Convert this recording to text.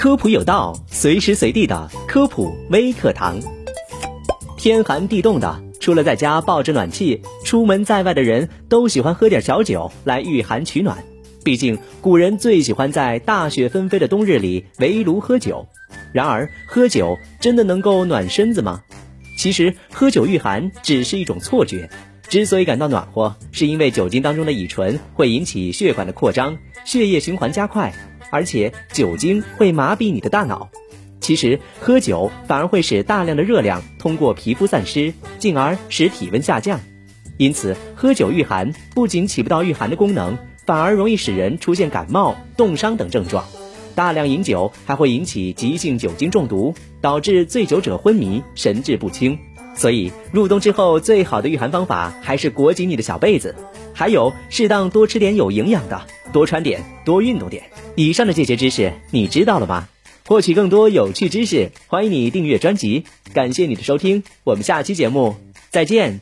科普有道，随时随地的科普微课堂。天寒地冻的，除了在家抱着暖气，出门在外的人都喜欢喝点小酒来御寒取暖。毕竟古人最喜欢在大雪纷飞的冬日里围炉喝酒。然而，喝酒真的能够暖身子吗？其实，喝酒御寒只是一种错觉。之所以感到暖和，是因为酒精当中的乙醇会引起血管的扩张，血液循环加快。而且酒精会麻痹你的大脑，其实喝酒反而会使大量的热量通过皮肤散失，进而使体温下降。因此，喝酒御寒不仅起不到御寒的功能，反而容易使人出现感冒、冻伤等症状。大量饮酒还会引起急性酒精中毒，导致醉酒者昏迷、神志不清。所以入冬之后，最好的御寒方法还是裹紧你的小被子，还有适当多吃点有营养的，多穿点，多运动点。以上的这些知识你知道了吗？获取更多有趣知识，欢迎你订阅专辑。感谢你的收听，我们下期节目再见。